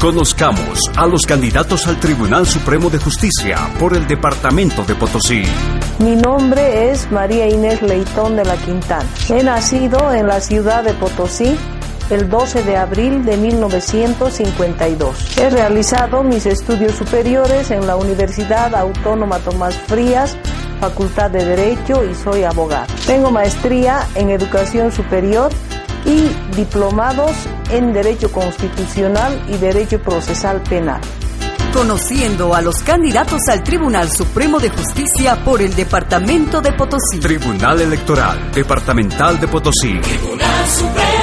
Conozcamos a los candidatos al Tribunal Supremo de Justicia por el Departamento de Potosí. Mi nombre es María Inés Leitón de la Quintana. He nacido en la ciudad de Potosí el 12 de abril de 1952. He realizado mis estudios superiores en la Universidad Autónoma Tomás Frías, Facultad de Derecho y soy abogado. Tengo maestría en Educación Superior y diplomados en Derecho Constitucional y Derecho Procesal Penal. Conociendo a los candidatos al Tribunal Supremo de Justicia por el Departamento de Potosí. Tribunal Electoral Departamental de Potosí. Tribunal Supremo